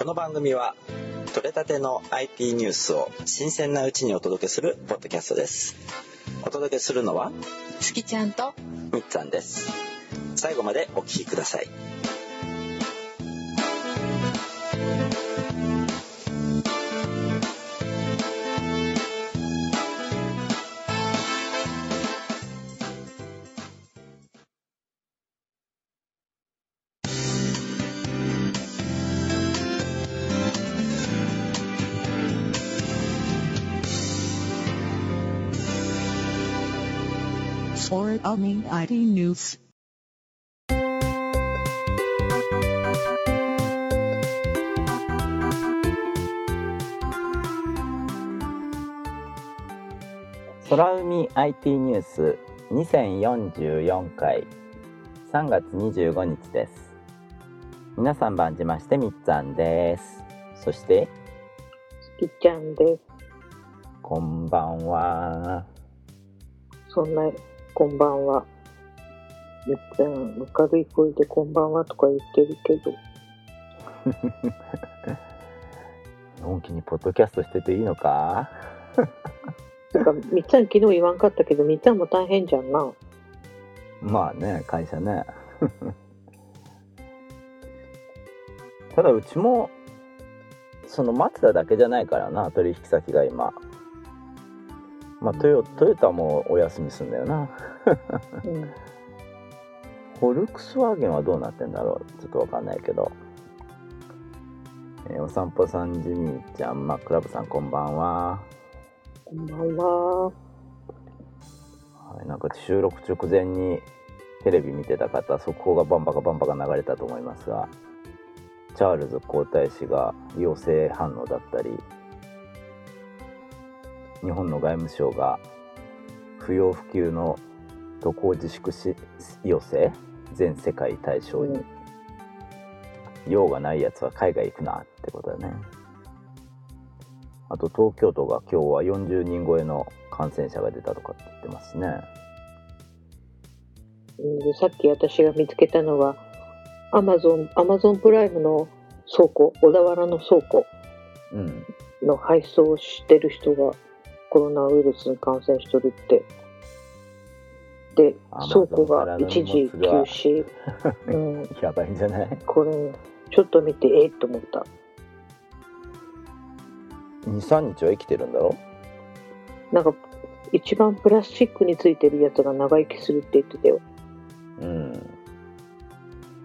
この番組は取れたての IT ニュースを新鮮なうちにお届けするポッドキャストです。お届けするのは月ちゃんとみっつぁんです。最後までお聞きください空海 IT News. 空海 IT ニュース2044回3月25日です皆さん番じましてみっつぁんですそして月ちゃんです。こんばんはそんな、こんばんは。めっちゃ明るい声でこんばんはとか言ってるけど、のんきにポッドキャストしてていいのか？なんか、みっちゃん昨日言わんかったけど、みっちゃんも大変じゃんな。まあね会社ね ただうちもそのマツダだけじゃないからな取引先が今まあトヨトヨタもお休みすんだよなうん。フォルクスワーゲンはどうなってんだろうちょっとわかんないけど、えーお散歩さんジミーちゃんマックラブさんこんばんはこんばんは。はい、なんか収録直前にテレビ見てた方速報がバンバカバンバカ流れたと思いますがチャールズ皇太子が陽性反応だったり日本の外務省が不要不急の渡航自粛し要請全世界対象に、用がないやつは海外行くなってことだね。あと東京都が今日は40人超えの感染者が出たとかって言ってますね。うん。でさっき私が見つけたのは、アマゾン、アマゾンプライムの倉庫、小田原の倉庫うん。の配送をしてる人がコロナウイルスに感染しとるって。で、倉庫が一時休止。うん。やばいんじゃない？これ、ちょっと見て、えっと思った。23日は生きてるんだろ？なんか、一番プラスチックについてるやつが長生きするって言ってたよ。うん、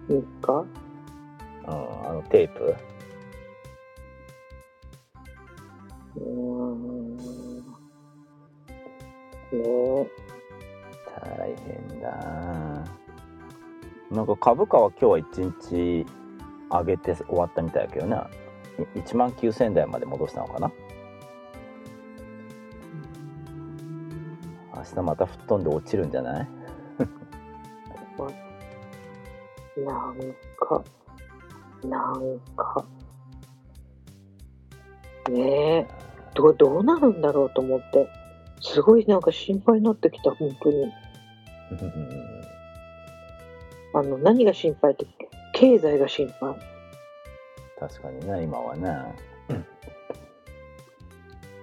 3日うん、あのテープ？うーん。ねえ。大変だなんか株価は今日は1日上げて終わったみたいだけどね1万9000円台まで戻したのかな？明日また吹っ飛んで落ちるんじゃない？なんか、なんか。ねえ。どう、どうなるんだろうと思って。すごいなんか心配になってきた、本当に。あの、何が心配って、経済が心配。確かにね今はね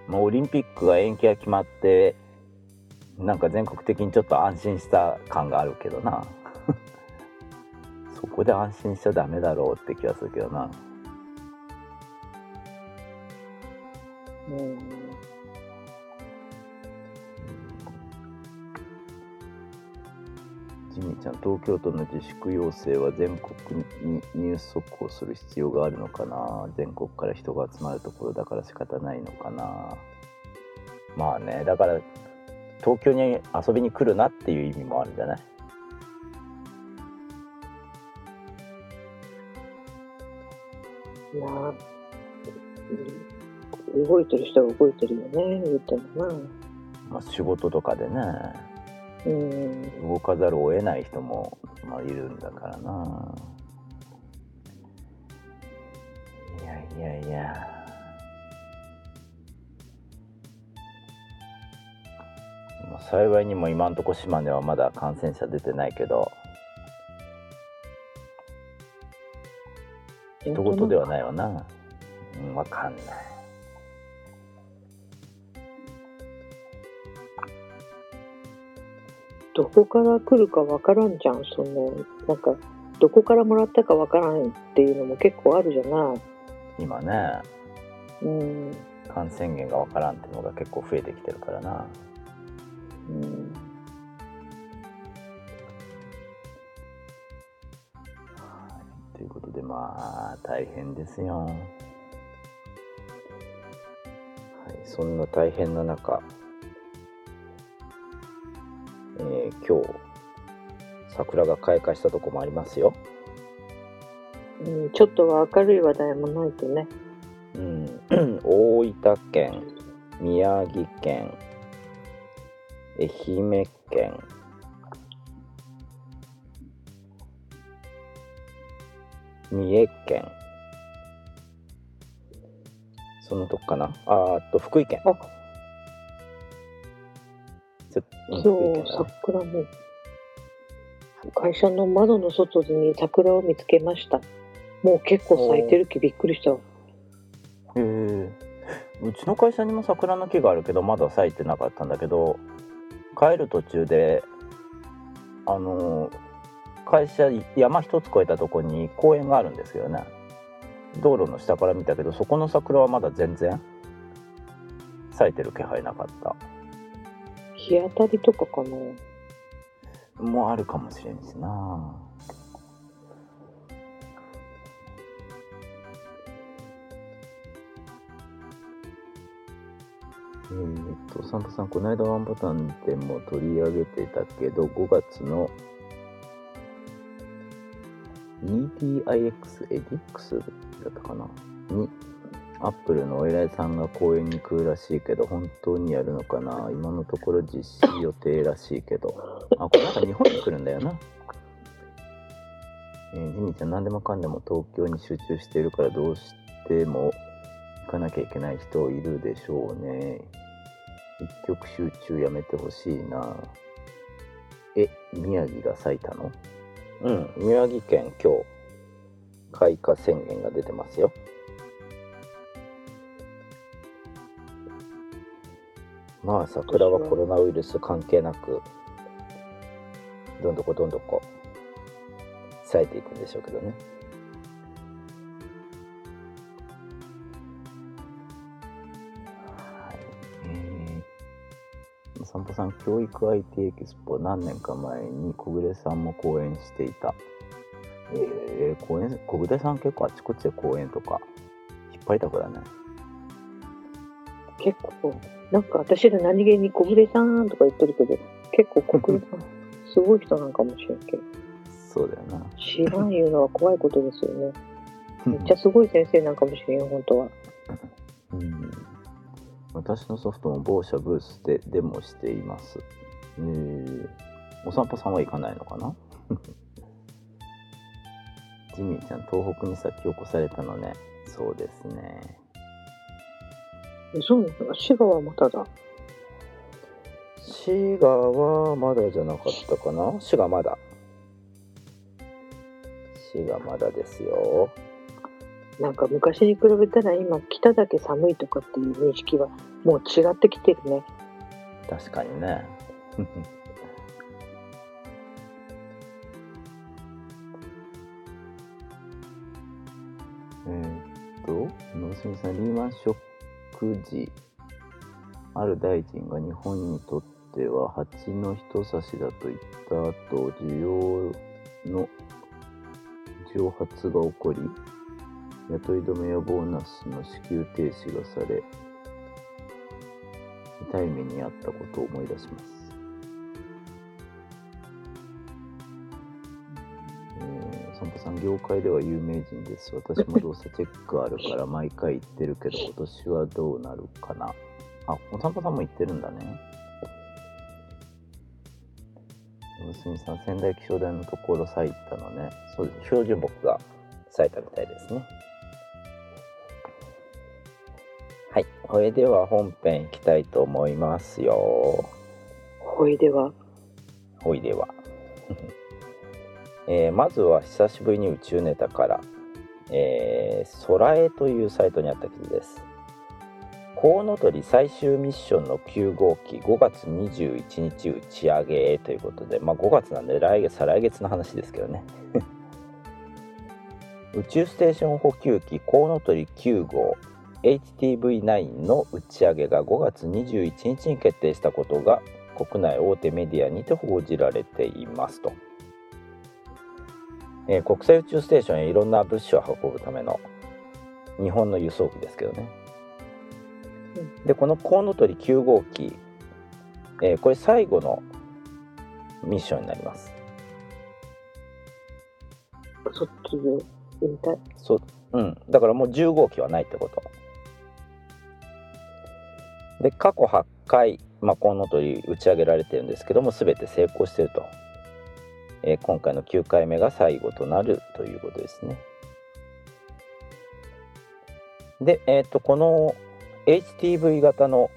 もうオリンピックが延期が決まってなんか全国的にちょっと安心した感があるけどな そこで安心しちゃダメだろうって気がするけどなうん。ジミーちゃん東京都の自粛要請は全国に入速をする必要があるのかな？全国から人が集まるところだから仕方ないのかな？まあねだから東京に遊びに来るなっていう意味もあるんじゃない？なあ、うん動いてる人は動いてるよね、言ってもな。まあ、仕事とかでねうん。動かざるを得ない人も、まあ、いるんだからな。いやいやいや。まあ幸いにも今んとこ島根はまだ感染者出てないけど人事ではないわな。うんわかんないどこから来るかわからんじゃん、その、なんか、どこからもらったかわからんっていうのも結構あるじゃない。今ねうん。感染源がわからんっていうのが結構増えてきてるからなうん。ということでまあ大変ですよ。はい、そんな大変な中、えー今日桜が開花したとこもありますよ。うん、ちょっとは明るい話題もないとね。うん、大分県、宮城県、愛媛県、三重県、そのとこかな。あーあと福井県。あちょっと、う桜も。会社の窓の外に桜を見つけました。もう結構咲いてるきびっくりした。わへえうちの会社にも桜の木があるけどまだ咲いてなかったんだけど帰る途中であの会社山一つ越えたとこに公園があるんですよね。道路の下から見たけどそこの桜はまだ全然咲いてる気配なかった日当たりとかかな。もあるかもしれんしな。えーっと、サンタさん、この間ワンボタンでも取り上げてたけど、5月の EDIX エディックスだったかな？に、アップルのお偉いさんが公園に来るらしいけど、本当にやるのかな？今のところ実施予定らしいけど。あ、これなんか日本に来るんだよな。えージミーちゃん、何でもかんでも東京に集中しているから、どうしても行かなきゃいけない人いるでしょうね。一極集中やめてほしいな。え、宮城が咲いたの？うん、宮城県今日、開花宣言が出てますよ。まあ、桜はコロナウイルス関係なく、どんどこどんどこ咲いていくんでしょうけどね。はい。えー、散歩さん、教育 IT エキスポ何年か前に小暮さんも講演していた。えー、講演、小暮さん結構あちこちで講演とか引っ張りだこだね。結構なんか私ら何気に小暮さんとか言ってるけど結構小暮さんすごい人なんかもしれんけどそうだよな。知らんいうのは怖いことですよねめっちゃすごい先生なんかもしれん本当はうん、私のソフトも某社ブースでデモしています。えー、お散歩さんは行かないのかな？ジミーちゃん、東北に先を越されたのね。そうですね。えそうなの滋賀はまただ滋賀はまだじゃなかったかな？滋賀まだ。滋賀まだですよ。なんか昔に比べたら今北だけ寒いとかっていう認識はもう違ってきてるね確かにね。えーっと、野住さん、リーマンショック時、ある大臣が日本にとっては蜂の人差しだと言った後、需要の蒸発が起こり、雇い止めやボーナスの支給停止がされ、痛い目に遭ったことを思い出します。さん、業界では有名人です。私もどうせチェックあるから毎回行ってるけど、今年はどうなるかな。あ、お散歩さんも行ってるんだね。娘さん、仙台気象台のところ咲いたのね。そうです。標準木が咲いたみたいですね。はい。それでは本編行きたいと思いますよ。ほいでは、おいでは、えーまずは久しぶりに宇宙ネタから、えー、空へというサイトにあった記事です。コウノトリ最終ミッションの9号機5月21日打ち上げということで、まあ、5月なんで来月再来月の話ですけどね。宇宙ステーション補給機コウノトリ9号 HTV9 の打ち上げが5月21日に決定したことが国内大手メディアにて報じられていますと、えー国際宇宙ステーションへいろんな物資を運ぶための日本の輸送機ですけどね、でこのコウノトリ9号機、えーこれ最後のミッションになります。そっちで引退。そう。ん。だからもう10号機はないってこと。で過去8回、まあ、コウノトリ打ち上げられてるんですけども全て成功していると、えー今回の9回目が最後となるということですね。で、えー、とこの HTV 型の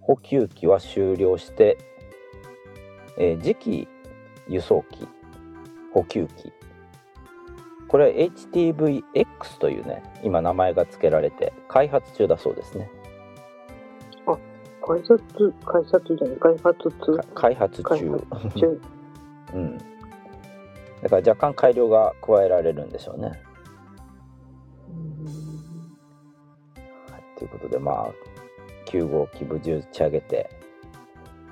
補給機は終了して、えー次期輸送機補給機。これは HTVX というね今名前が付けられて開発中だそうですね。開発、開発じゃない、開発通か開発中。うんだから若干改良が加えられるんでしょうね、はい、ということでまあ9号機無事打ち上げて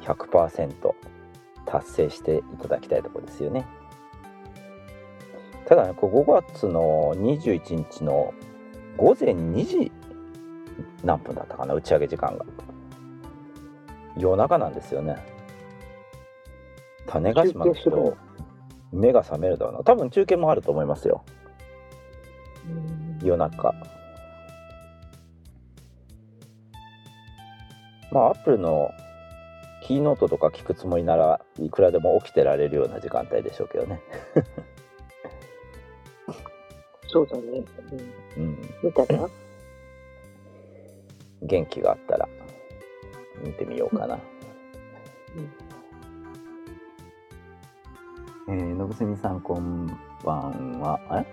100%達成していただきたいところですよね。ただねこれ5月の21日の午前2時何分だったかな打ち上げ時間が。夜中なんですよね。種子島の人目が覚めるだろうな。多分中継もあると思いますよ。夜中。まあアップルのキーノートとか聞くつもりならいくらでも起きてられるような時間帯でしょうけどね。そうだね。うん。うん見たら？元気があったら見てみようかな。えー、のぶせみさんこんばんは。あれ？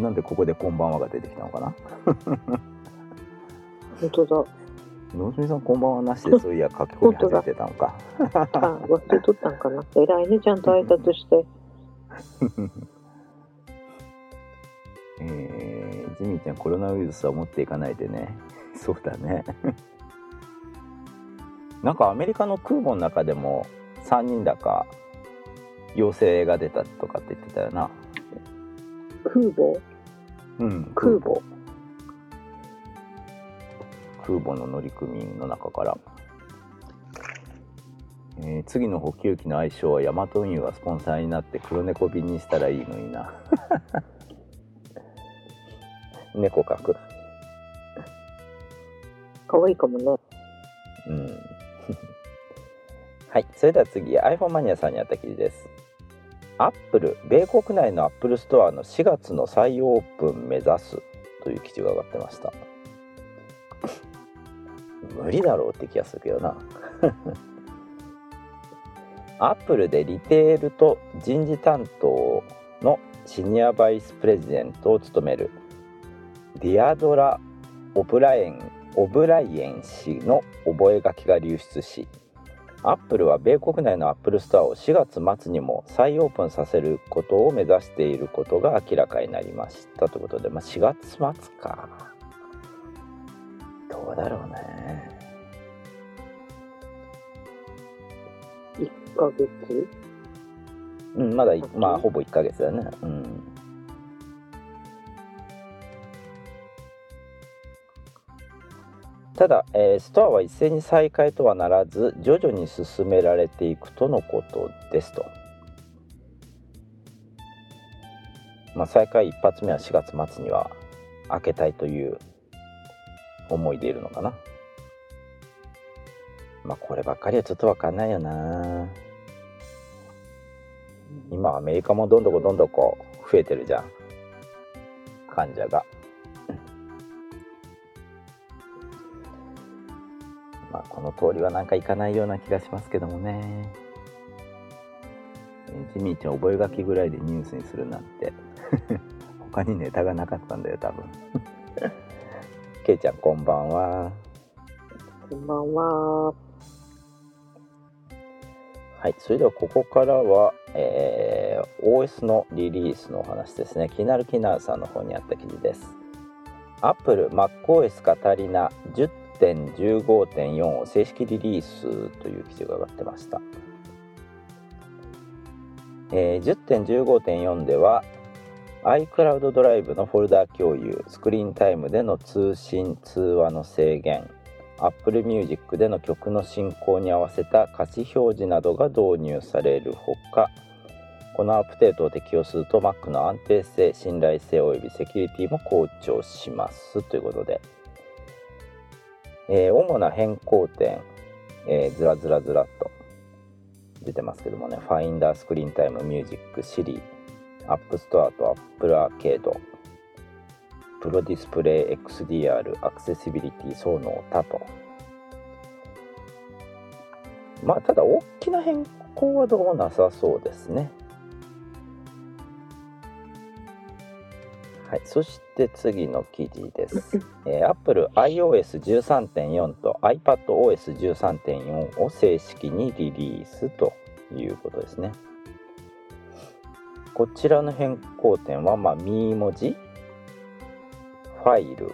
なんでここでこんばんはが出てきたのかな？本当だ。のぶせみさんこんばんはなしでそういや書き込み始めてたのか。あ、忘れとったんかな？偉いね、ちゃんと挨拶して。えー、ジミーちゃんコロナウイルスは持っていかないでね。そうだね。なんかアメリカの空母の中でも3人だか陽性が出たとかって言ってたよな。空母？うん、空母。空母の乗組員の中から、えー次の補給機の愛称はヤマト運輸がスポンサーになって黒猫便にしたらいいのにな。猫描く。可愛いかもね。うんはいそれでは次 iPhone マニアさんにあった記事です。アップル米国内のアップルストアの4月の再オープン目指すという記事が上がってました。無理だろうって気がするけどな。アップルでリテールと人事担当の Senior Vice President を務めるディアドラ・オブライエンオブライエン氏の覚書が流出しアップルは米国内のアップルストアを4月末にも再オープンさせることを目指していることが明らかになりましたということで、まあ、4月末か。どうだろうね。1ヶ月？うんまだいまあほぼ1ヶ月だね。うんただ、えーストアは一斉に再開とはならず徐々に進められていくとのことですと。まあ、再開一発目は4月末には開けたいという思いでいるのかな。まあこればっかりはちょっとわかんないよな。今アメリカもどんどこどんどこ増えてるじゃん。患者が。この通りはなんかいかないような気がしますけどもね。ジミーちゃん覚書きぐらいでニュースにするなんて。他にネタがなかったんだよ多分。ケイちゃんこんばんは。こんばんは。はいそれではここからは、えー OS のリリースのお話ですね。気になるキナーさんの方にあった記事です。Apple MacOS カタリナ10.15.4を正式リリースという記事が上がってました。えー10.15.4では iCloud ドライブのフォルダ共有スクリーンタイムでの通信通話の制限 Apple Music での曲の進行に合わせた歌詞表示などが導入されるほかこのアップデートを適用すると Mac の安定性信頼性およびセキュリティも向上しますということで、えー主な変更点、えーずらずらずらっと出てますけどもね。Finder スクリーンタイムミュージック Siri App Store と Apple Arcade プロディスプレイ XDR アクセシビリティその他と。まあただ大きな変更はどうもなさそうですね。はい、そして次の記事です。えー、Apple iOS13.4 と iPadOS13.4 を正式にリリースということですね。こちらの変更点は、まあ、ミー文字、ファイル、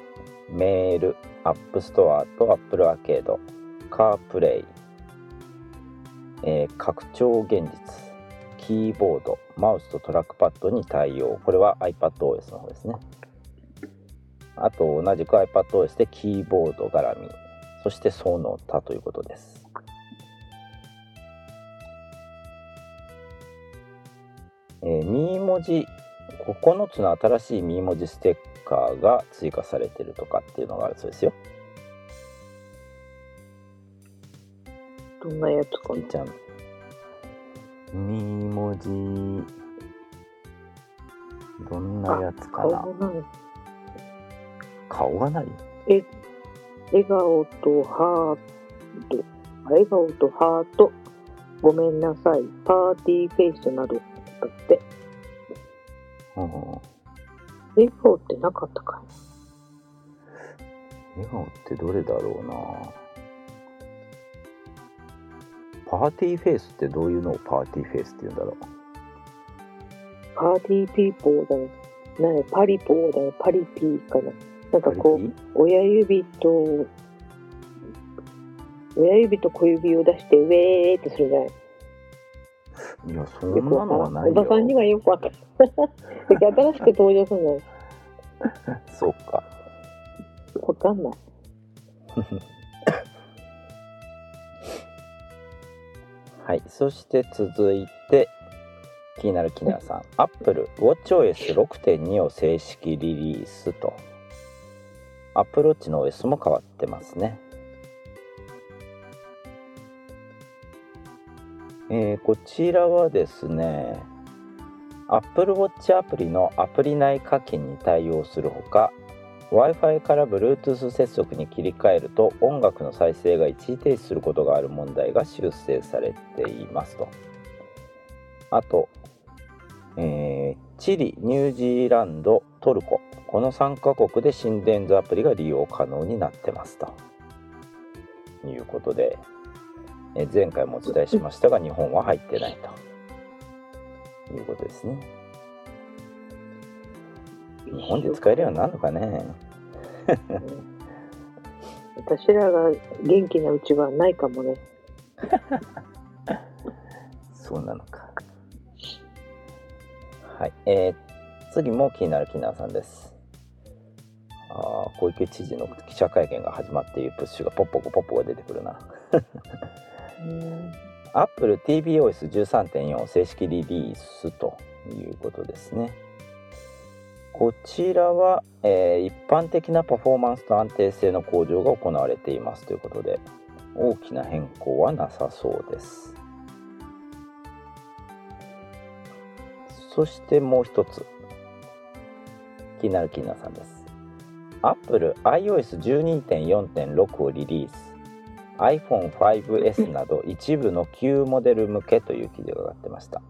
メール、App Store と Apple Arcade、CarPlay、えー拡張現実、キーボード、マウスとトラックパッドに対応。これは iPadOS の方ですね。あと同じく iPadOS でキーボード絡み、そしてその他ということです。えー、ミー文字、9つの新しいミー文字ステッカーが追加されてるとかっていうのがあるそうですよ。どんなやつかなちゃん。ミー文字、どんなやつかな？顔がない。顔がない？え笑顔とハート、あ笑顔とハート、ごめんなさい、パーティーフェイスなどだって。うん笑顔ってなかったか笑顔ってどれだろうな party face ってどういうのを party face って言うんだろう？ party people だね。なにパリポーだね。パリピーかな。なんかこう、親指と、親指と小指を出して、ウェーってするじゃないピいやそんなのはないからん。おばさんによはよくわかる。新しく登場するのよ そうかわかんない。はい。そして続いて気になるキナさん。Apple WatchOS6.2 を正式リリースと。Apple Watch の OS も変わってますね。えーこちらはですね Apple Watch アプリのアプリ内課金に対応するほか Wi-Fi から Bluetooth 接続に切り替えると音楽の再生が一時停止することがある問題が修正されていますと。あと、えーチリ、ニュージーランド、トルコ。この3カ国で心電図アプリが利用可能になってますと。いうことでえ前回もお伝えしましたが日本は入ってないと。いうことですね。日本で使えるようになるのかね？私らが元気なうちはないかもね。そうなのかはいえー次も気になるキナーさんですあー小池知事の記者会見が始まっているプッシュがポッポコポッポが出てくるなうん。Apple tvOS13.4 を正式リリースということですね。こちらは、えー一般的なパフォーマンスと安定性の向上が行われていますということで大きな変更はなさそうです。そしてもう一つ気になる気になるさんです。Apple iOS12.4.6 をリリース。iPhone5S など一部の旧モデル向けという記事が上がってました、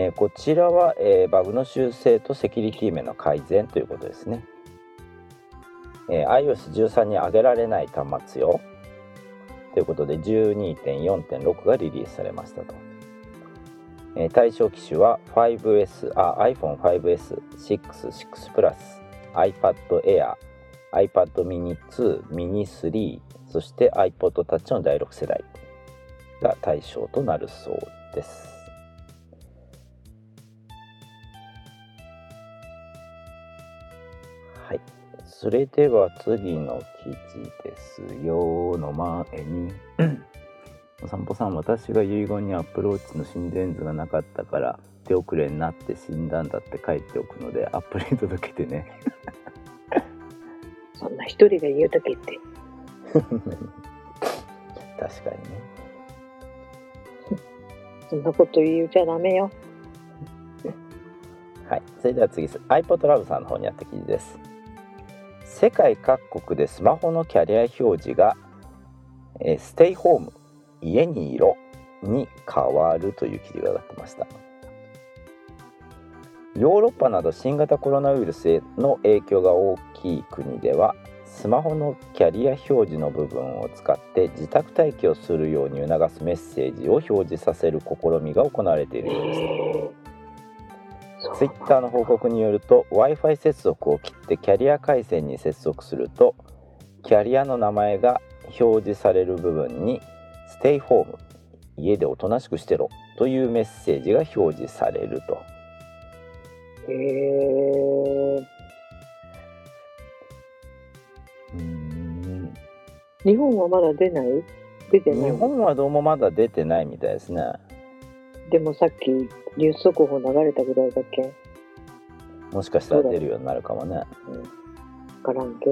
えーこちらは、えーバグの修正とセキュリティ面の改善ということですね、えー iOS13 に上げられない端末よ。ということで12.4.6がリリースされましたと、えー対象機種は 5S あ iPhone5S、6、6 Plus、iPad Air、iPad mini 2、mini 3、そして iPod Touch の第6世代が対象となるそうです。それでは次の記事ですよの前に。お散歩さん私が遺言にアップローチの心電図がなかったから手遅れになって死んだんだって書いておくので アップに届けてね。そんな一人が言うだけって。確かにね。そんなこと言うちゃダメよ。はい、それでは次です。iPod ラブさんの方にあった記事です世界各国でスマホのキャリア表示が、えーステイホーム家にいろに変わるという記事が上がってました。ヨーロッパなど新型コロナウイルスへの影響が大きい国ではスマホのキャリア表示の部分を使って自宅待機をするように促すメッセージを表示させる試みが行われているようです。そうツイッターの報告によると w i f i 接続を切ってキャリア回線に接続するとキャリアの名前が表示される部分に「ステイホーム家でおとなしくしてろ」というメッセージが表示されると。へえ。日本はまだ出ない？出てない？日本はどうもまだ出てないみたいですねでもさっきニュース速報流れたぐらいだっけ？もしかしたら出るようになるかもねからんけ。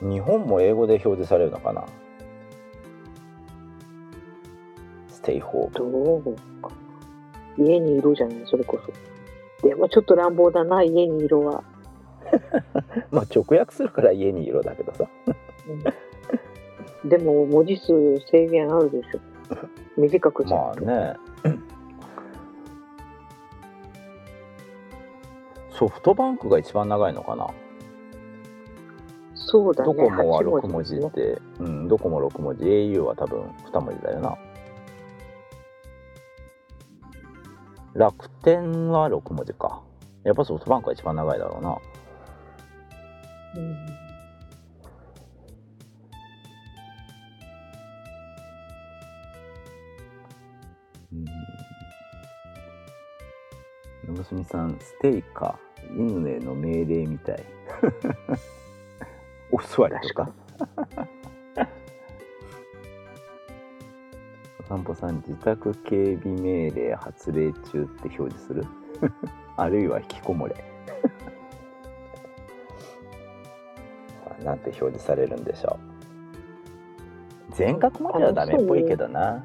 日本も英語で表示されるのかな？ステイホームどうか。家にいろじゃないそれこそ。でもちょっと乱暴だな、家にいろは。まあ直訳するから家にいろだけどさでも文字数制限あるでしょ。短くじゃまあね。ソフトバンクが一番長いのかな？そうだね。ドコモは8 6文字って、うん、ドコモ6文字。au は多分2文字だよな。楽天は6文字か。やっぱソフトバンクが一番長いだろうな。うんうん長住さんステイか？犬への命令みたい。お座りとか？お散歩さん自宅警備命令発令中って表示する？あるいは引きこもれ。なんて表示されるんでしょう。全角まではダメっぽいけどな。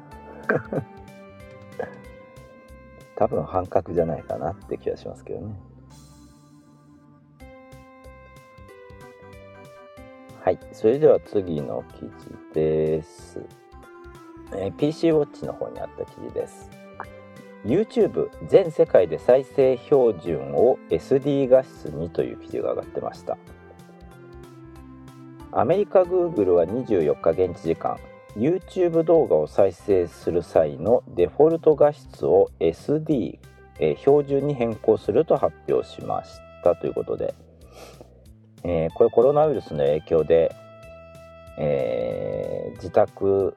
多分半角じゃないかなって気がしますけどね。はい。それでは次の記事です、えー PC ウォッチの方にあった記事です。YouTube 全世界で再生標準を SD 画質にという記事が上がってました。アメリカ Google は24日現地時間。YouTube 動画を再生する際のデフォルト画質を SD、えー標準に変更すると発表しましたということで、えーこれコロナウイルスの影響で、えー自宅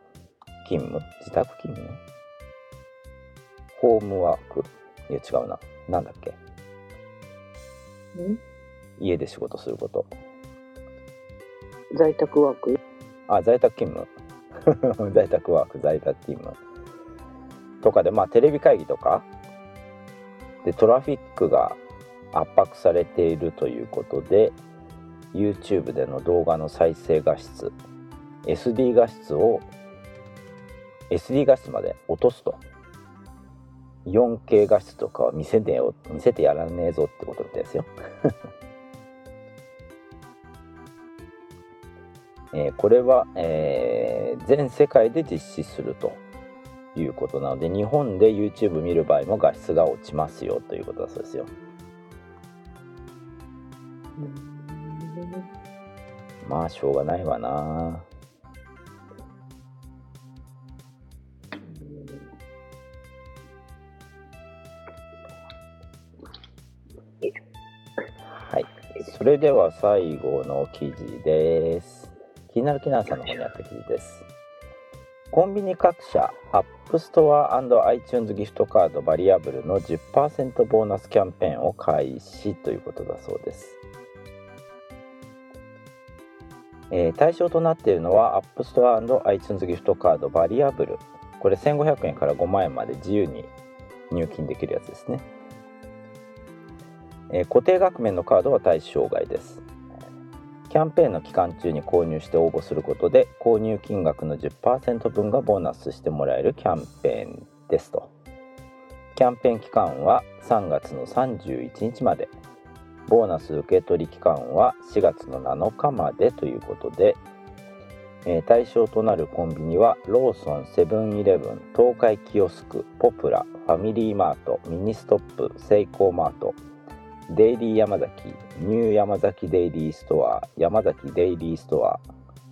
勤務自宅勤務？ホームワーク？いや違うな。なんだっけ？ん？家で仕事すること。在宅ワーク？あ在宅勤務 在宅ワーク在宅勤務とかでまあテレビ会議とかでトラフィックが圧迫されているということで YouTube での動画の再生画質 SD 画質を SD 画質まで落とすと。4K 画質とかは見せてよ見せてやらねえぞってことですよ、えーこれは、えー全世界で実施するということなので日本で YouTube 見る場合も画質が落ちますよということだそうですよ。まあしょうがないわな。はい。それでは最後の記事です気になるキナーさんの方にあった記事です。コンビニ各社 App Store iTunes ギフトカードバリアブルの10%ボーナスキャンペーンを開始ということだそうです。えー対象となっているのは App Store iTunes ギフトカードバリアブル。これ1500円から5万円まで自由に入金できるやつですね、えー固定額面のカードは対象外です。キャンペーンの期間中に購入して応募することで購入金額の10%分がボーナスしてもらえるキャンペーンですと。キャンペーン期間は3月の31日まで。ボーナス受け取り期間は4月の7日までということで、えー対象となるコンビニはローソンセブンイレブン東海キオスクポプラファミリーマートミニストップセイコーマートデイリー山崎ニュー山崎デイリーストア山崎デイリーストア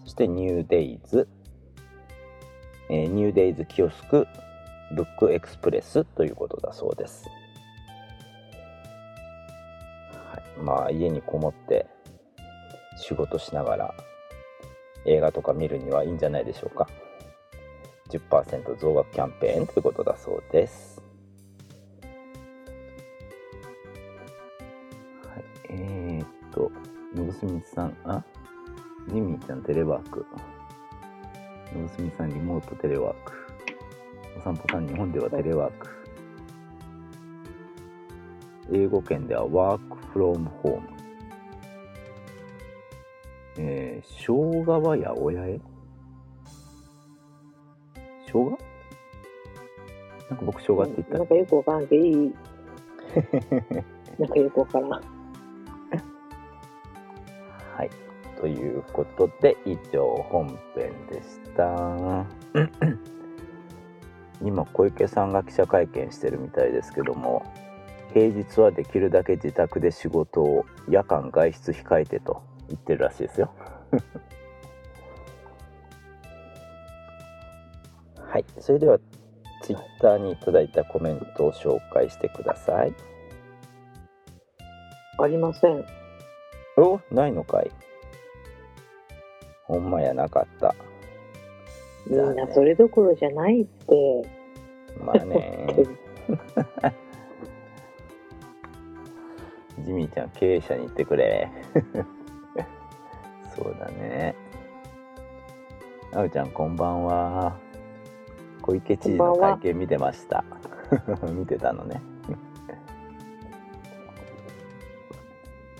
そしてニューデイズ、えーニューデイズキオスクブックエクスプレスということだそうです。はい、まあ家にこもって仕事しながら映画とか見るにはいいんじゃないでしょうか。10%増額キャンペーンということだそうです。のぶすみさんあ？ジミーちゃんテレワーク。のぶすみさんリモートテレワーク。お散歩さん日本ではテレワーク。英語圏ではワークフロームホーム。えー、生姜は八百屋へ生姜？なんか僕生姜って言った。なんかよくわからん。けど、いい。なんかよくわからん。ということで、以上本編でした。今、小池さんが記者会見してるみたいですけども、平日はできるだけ自宅で仕事を夜間外出控えてと言ってるらしいですよ。はい。それでは、ツイッターにいただいたコメントを紹介してください。ありません。おないのかいほんまやなかった。みんなそれどころじゃないって。まあね。ジミーちゃん、経営者に行ってくれ。そうだね。あうちゃん、こんばんは。小池知事の会見見てました。見てたのね。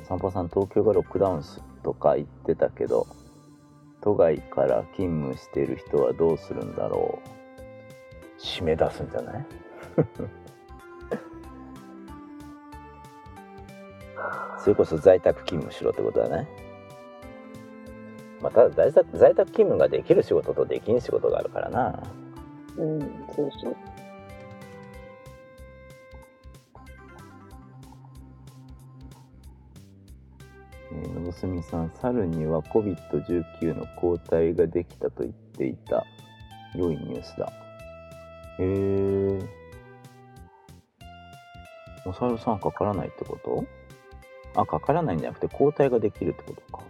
お散歩さん、東京がロックダウンすとか言ってたけど、都外から勤務してる人はどうするんだろう。締め出すんじゃない？それこそ在宅勤務しろってことだね。まあ、ただ在宅在宅勤務ができる仕事とできん仕事があるからな。うん、そうそう。すみさん、猿には COVID-19 の抗体ができたと言っていた。良いニュースだ。へえ。お猿さんかからないってこと？あ、かからないんじゃなくて抗体ができるってことか。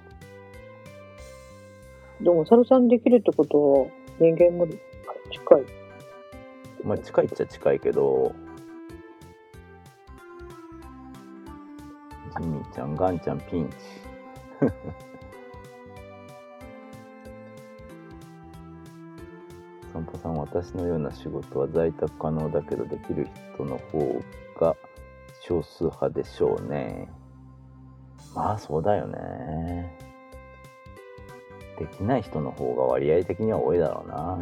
でも、お猿さんにできるってことは、人間も近い。まあ近いっちゃ近いけど、ジミーちゃん、ガンちゃんピンチ。散歩さん、私のような仕事は在宅可能だけど、できる人の方が少数派でしょうね。まあそうだよね。できない人の方が割合的には多いだろうな。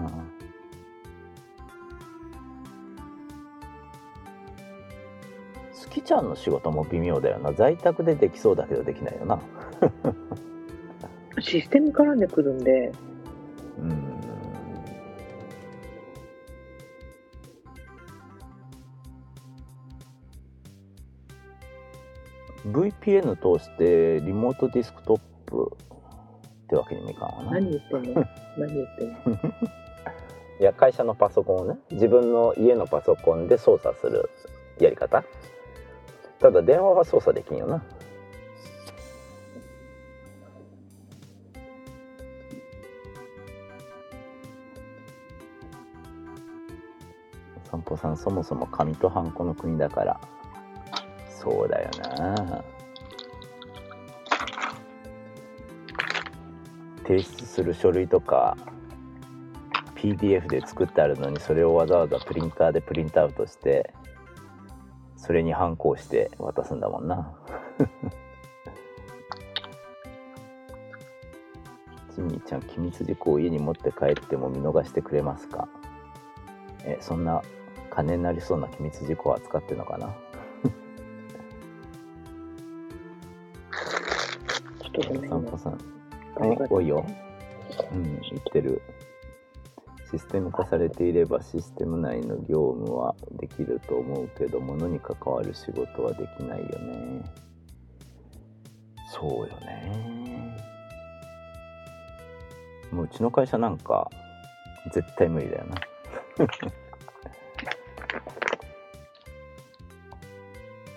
好きちゃんの仕事も微妙だよな。在宅でできそうだけどできないよな。システム絡んでくるんで、うん。VPN 通してリモートディスクトップってわけにもいかん。わな。何言ってん。の何言ってん。のいや会社のパソコンをね自分の家のパソコンで操作するやり方ただ電話は操作できん。よなさんそもそも紙とハンコの国だから。そうだよな。提出する書類とか PDF で作ってあるのにそれをわざわざプリンターでプリントアウトしてそれに反抗して渡すんだもんな。ジミーちゃん機密事項を家に持って帰っても見逃してくれますか？えそんな金になりそうな機密事項を扱ってるのかな？ちょっとごめんね。散歩。さん。お多いよ。うん言ってる。システム化されていればシステム内の業務はできると思うけど物に関わる仕事はできないよね。そうよね。もううちの会社なんか絶対無理だよな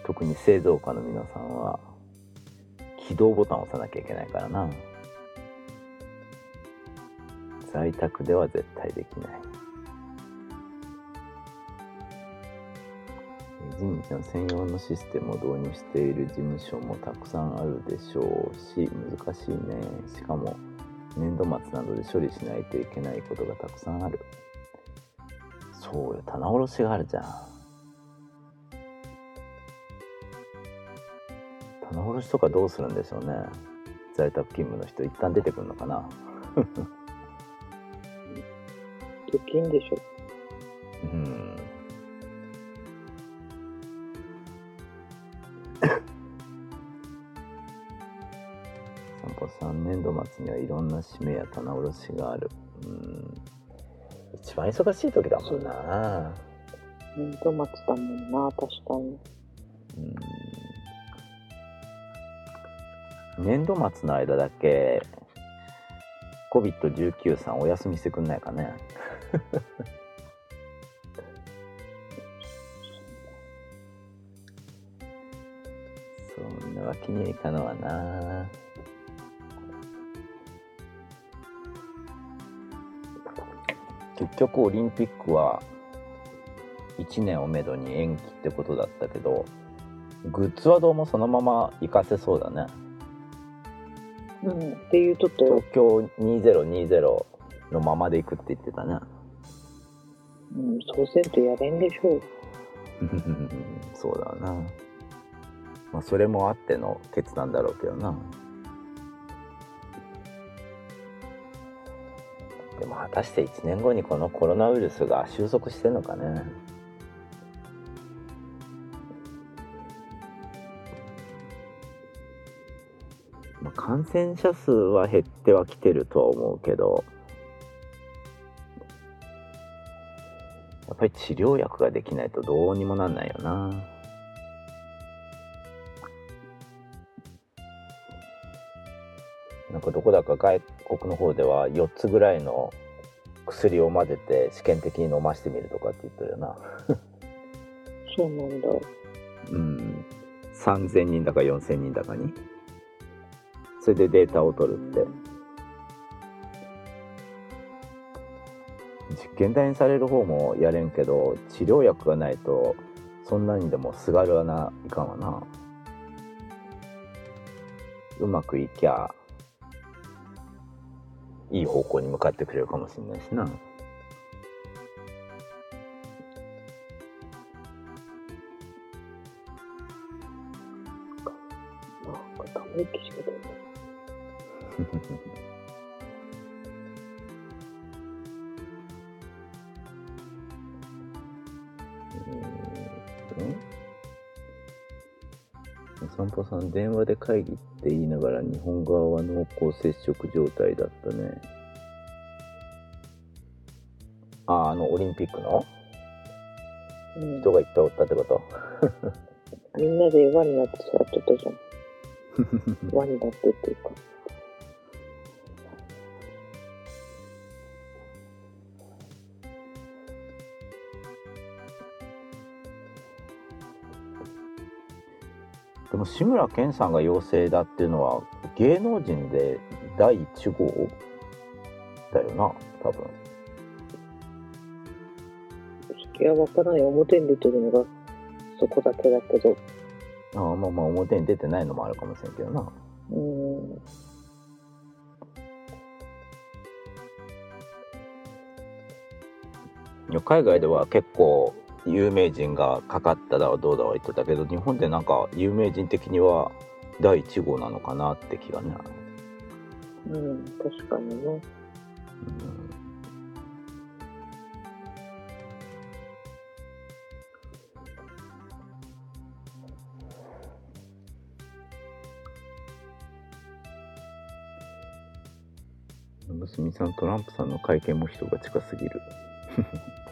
特に製造家の皆さんは起動ボタンを押さなきゃいけないからな。在宅では絶対できない。えジミーちゃん専用のシステムを導入している事務所もたくさんあるでしょうし難しいね。しかも年度末などで処理しないといけないことがたくさんある。そうよ。棚卸しがあるじゃん。棚卸しとかどうするんでしょうね。在宅勤務の人一旦出てくるのかな。できんでしょ。うん。散歩さん年度末にはいろんな締めや棚卸しがある。うん。一番忙しい時だもんな。年度末だもんな、確かに。うん年度末の間だけ COVID-19 さんお休みしてくんないかね？そんなわけにはいかのはな。結局オリンピックは1年をめどに延期ってことだったけどグッズはどうもそのまま活かせそうだね。うん。っていうとったよ東。京2020のままで行くって言ってたねうん、そうせんとやれんでしょう。そうだなまあそれもあっての決断だろうけどなでも果たして1年後にこのコロナウイルスが収束してんのかね感染者数は減ってはきてるとは思うけどやっぱり治療薬ができないとどうにもなんないよな。なんかどこだか外国の方では4つぐらいの薬を混ぜて試験的に飲ましてみるとかって言ってるよな。そうなんだ。うん。3000人だか4000人だかにそれでデータを取るって。実験台にされる方もやれんけど治療薬がないとそんなにでもすがるわないかんわな。うまくいきゃいい方向に向かってくれるかもしれないしな。お散歩さん、電話で会議って言いながら日本側は濃厚接触状態だったね。あ、あの、オリンピックの？うん人がいっぱいおったってこと？みんなで輪になって座ってたじゃん。輪になってっていうか。でも志村けんさんが陽性だっていうのは芸能人で第1号？だよな多分いや、わからない。表に出てるのがそこだけだけど。ああまあまあ表に出てないのもあるかもしれんけどなうん。いや海外では結構有名人がかかっただどうだは言ってたけど日本でなんか有名人的には第1号なのかなって気がね、うん、確かにね。うん娘さんトランプさんの会見も人が近すぎる。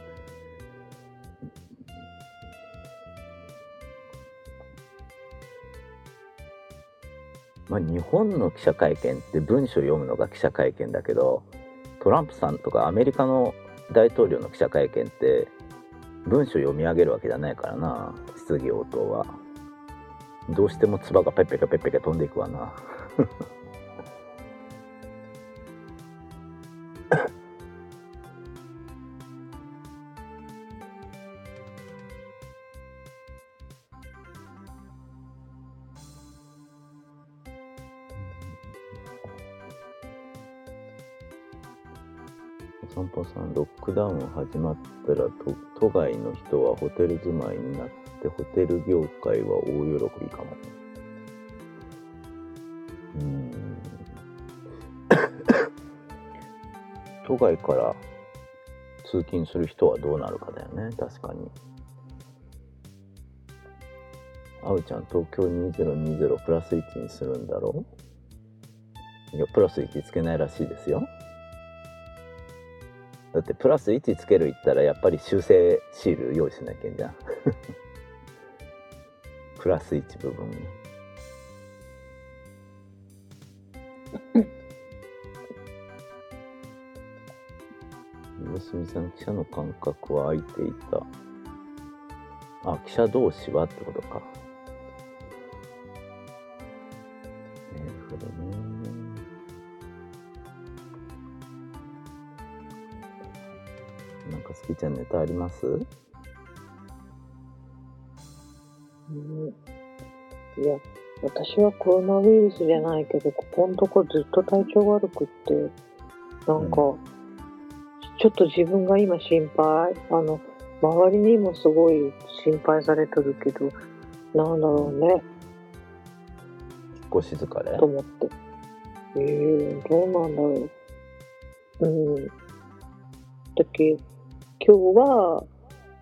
まあ日本の記者会見って文章読むのが記者会見だけどトランプさんとかアメリカの大統領の記者会見って文章読み上げるわけじゃないからな質疑応答は。どうしても唾がペッペカペッペカ飛んでいくわな。お散歩さん、ロックダウン始まったら都、都外の人はホテル住まいになって、ホテル業界は大喜びかも。うん。都外から通勤する人はどうなるかだよね、確かに。あうちゃん、東京2020プラス1にするんだろういや、プラス1つけないらしいですよ。だってプラス1つける言ったらやっぱり修正シール用意しなきゃいけんじゃん。プラス1部分に。娘さん記者の感覚は空いていた。あ記者同士はってことか。ちゃんネタあります？うんいや、私はコロナウイルスじゃないけど、ここのとこずっと体調悪くって、なんか、うちょっと自分が今心配。あの、周りにもすごい心配されてるけど、なんだろうね、引っ越し疲れと思って。ええどうなんだろう。うん。だっけ、今日は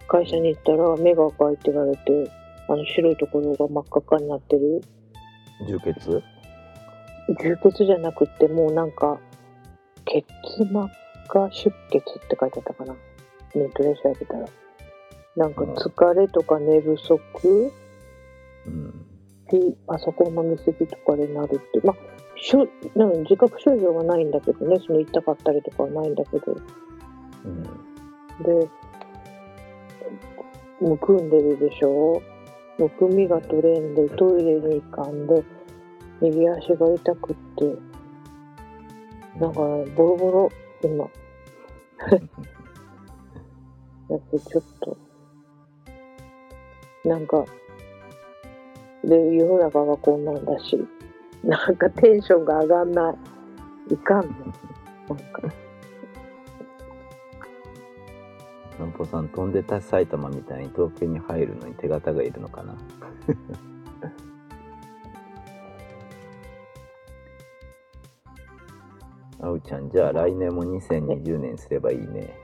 会社に行ったら目が赤いって言われて、あの白いところが真っ赤っかになってる。充血？充血じゃなくってもうなんか血膜下出血って書いてあったかな。ネットで調べたら。なんか疲れとか寝不足？うん。でパソコンの見過ぎとかでなるって。まあしょなんか自覚症状はないんだけどね。その痛かったりとかはないんだけど。うんでむくんでるでしょ？むくみが取れんでトイレに行かんで右足が痛くって。なんかボロボロ今。やっぱちょっと。なんかで世の中がこんなんだし。なんかテンションが上がんない。いかんの。なんか。の。んぽさん飛んでた埼玉みたいに東京に入るのに手形がいるのかな？あうちゃんじゃあ来年も2020年すればいいね。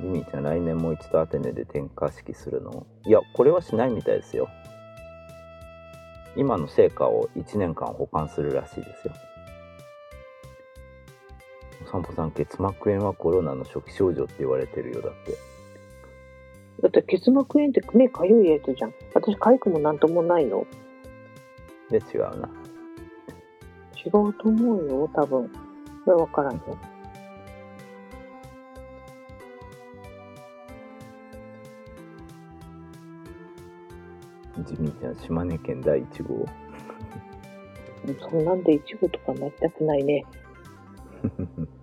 ゆみちゃん来年もう一度アテネで点火式するの？いやこれはしないみたいですよ。今の成果を1年間保管するらしいですよ。お散歩さん、結膜炎はコロナの初期症状って言われてるよ、だって。だって結膜炎って目かゆいやつじゃん。私かゆくもなんともないよ。で、違うな。違うと思うよ、多分。これわからんよ。ジミーちゃん、島根県第1号。そんなんでイチゴとかなりたくないね。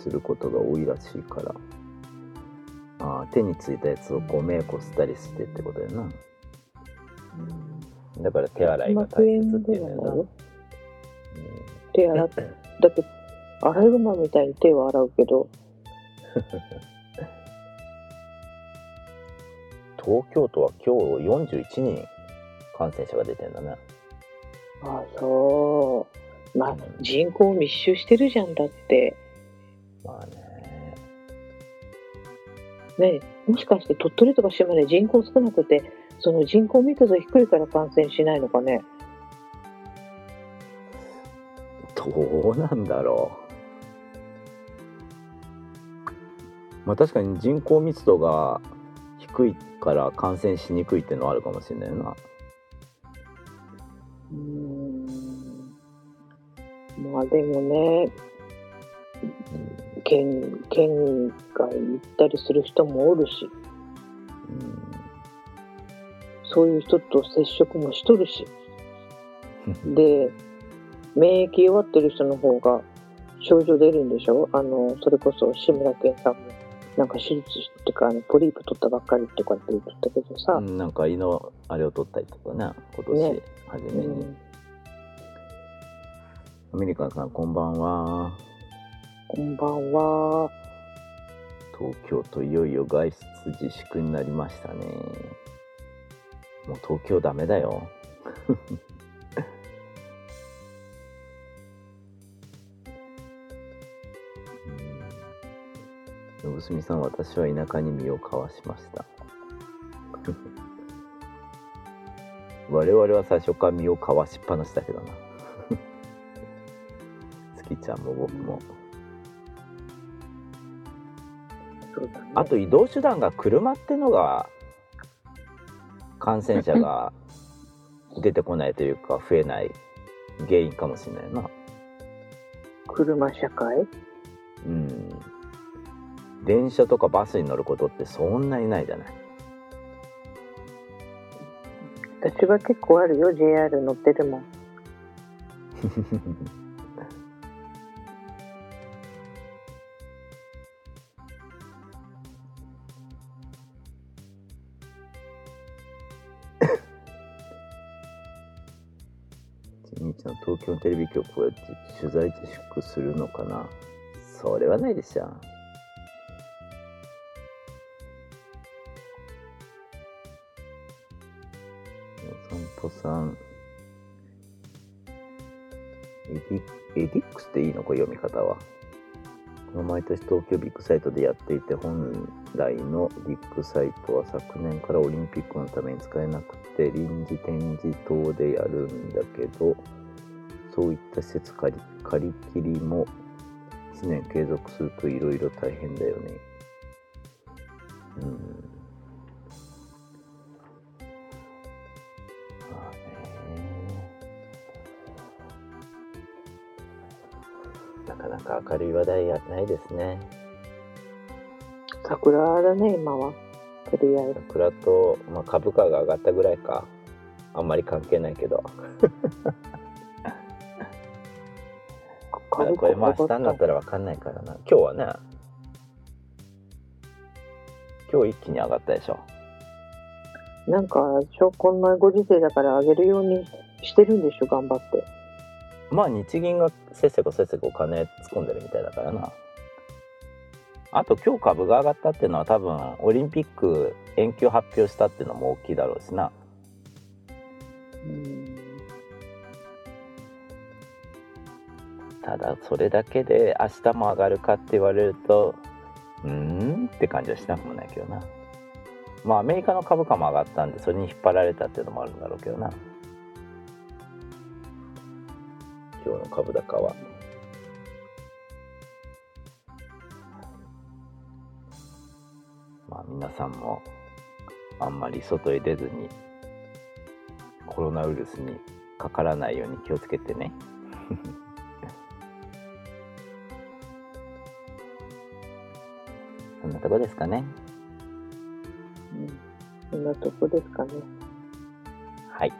することが多いらしいから。ああ、手についたやつをこう目こすったりしてってことやな。だから手洗いが大切っていうのやな。うん手洗って、だって、アライグマみたいに手を洗うけど、東京都は今日41人感染者が出てんだね。ああ、そう。まあうん、人口密集してるじゃんだって。まあね。ねもしかして鳥取とか島根人口少なくて、その人口密度低いから感染しないのかね？どうなんだろう。まあ確かに人口密度が低いから感染しにくいっていうのはあるかもしれないな。うーん。まあでもね、県、県外行ったりする人もおるし、そういう人と接触もしとるし。で、免疫弱ってる人の方が症状出るんでしょ？あの、それこそ志村けんさんも、なんか手術ってか、あのポリープ取ったばっかりとかって言ってたけどさ、うん、なんか胃のあれを取ったりとかね、今年ね。初めに。うん。アメリカンさん、こんばんは。こんばんは。東京都いよいよ外出自粛になりましたね。もう東京ダメだよ。うんのぶすみさん、私は田舎に身をかわしました。我々は最初から身をかわしっぱなしだけどな。月ちゃんも僕も。そうだね。あと移動手段が車ってのが感染者が 出てこないというか増えない原因かもしれないな。車社会？うん。電車とかバスに乗ることってそんなにないじゃない。私は結構あるよ、JR 乗ってるもん。テレビ局は取材自粛するのかな？それはないでしょ。お散歩さん。エディ EDIX っていいの？これ読み方は。この毎年東京ビッグサイトでやっていて本来のビッグサイトは昨年からオリンピックのために使えなくて臨時展示等でやるんだけどそういった施設借り借り切りも1年継続するといろいろ大変だよね。うん。まあね。なかなか明るい話題やないですね。桜だね、今は。とりあえず。桜と、まあ、株価が上がったぐらいか。あんまり関係ないけど。これまあ明日になったら分かんないからな。今日はね、今日一気に上がったでしょ。なんか、しょこんなご時世だから上げるようにしてるんでしょ、頑張って。まあ日銀がせっせこせっせこお金突っ込んでるみたいだからなあと今日株が上がったっていうのは多分オリンピック延期を発表したっていうのも大きいだろうしなうんただそれだけで明日も上がるかって言われるとうーんって感じはしなくもないけどな。まあアメリカの株価も上がったんでそれに引っ張られたっていうのもあるんだろうけどな。今日の株高は。まあ皆さんもあんまり外へ出ずにコロナウイルスにかからないように気をつけてね。なとこですかねうんそんなとこですかね。はい。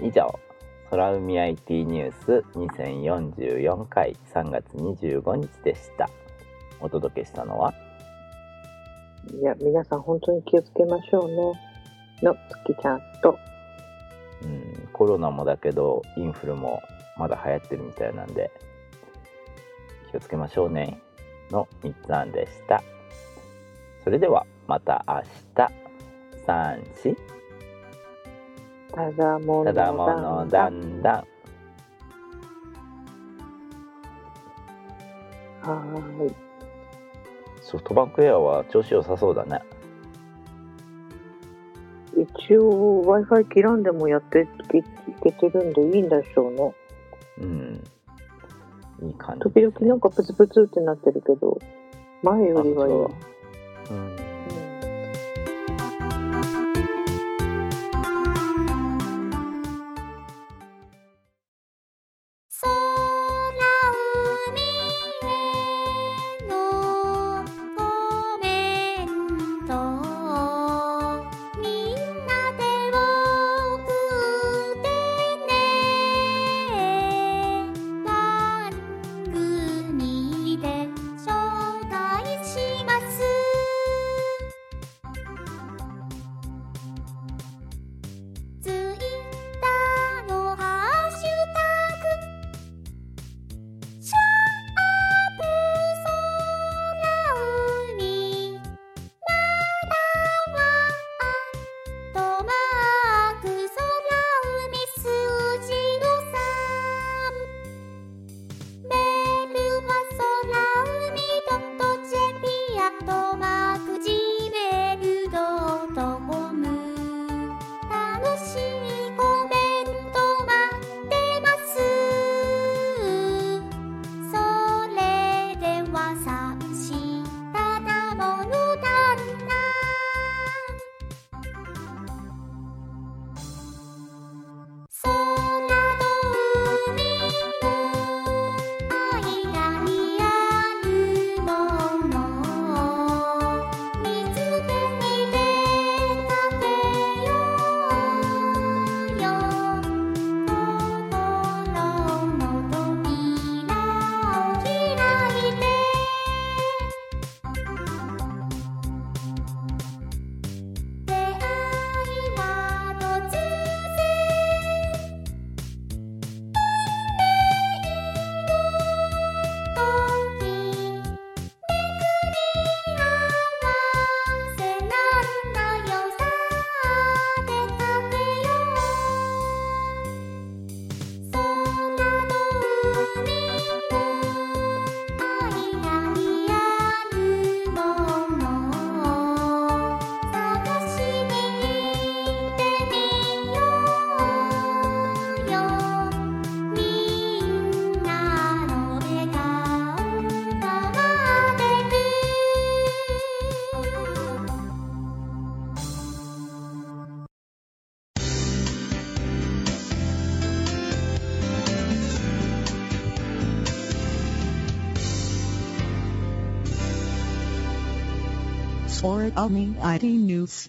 以上、空海 IT ニュース2044回3月25日でした。お届けしたのは、いや、皆さん本当に気をつけましょうね。の月ちゃんと、うん、コロナもだけど、インフルもまだ流行ってるみたいなんで、気をつけましょうね。の3つ案でした。それでは、また明日。3、4、ただものただものだんだん。はーい。ソフトバンクエアは調子良さそうだね。一応 Wi-Fi 切らんでもやっていけてるんでいいんでしょうね。うん。いい感じ時々なんかプツプツってなってるけど、前よりはいい。空海 IT News